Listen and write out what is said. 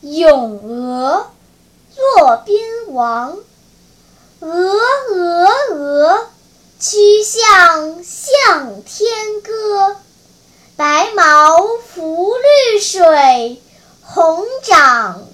咏鹅骆宾王。鹅鹅鹅曲项向天歌。白毛浮绿水红掌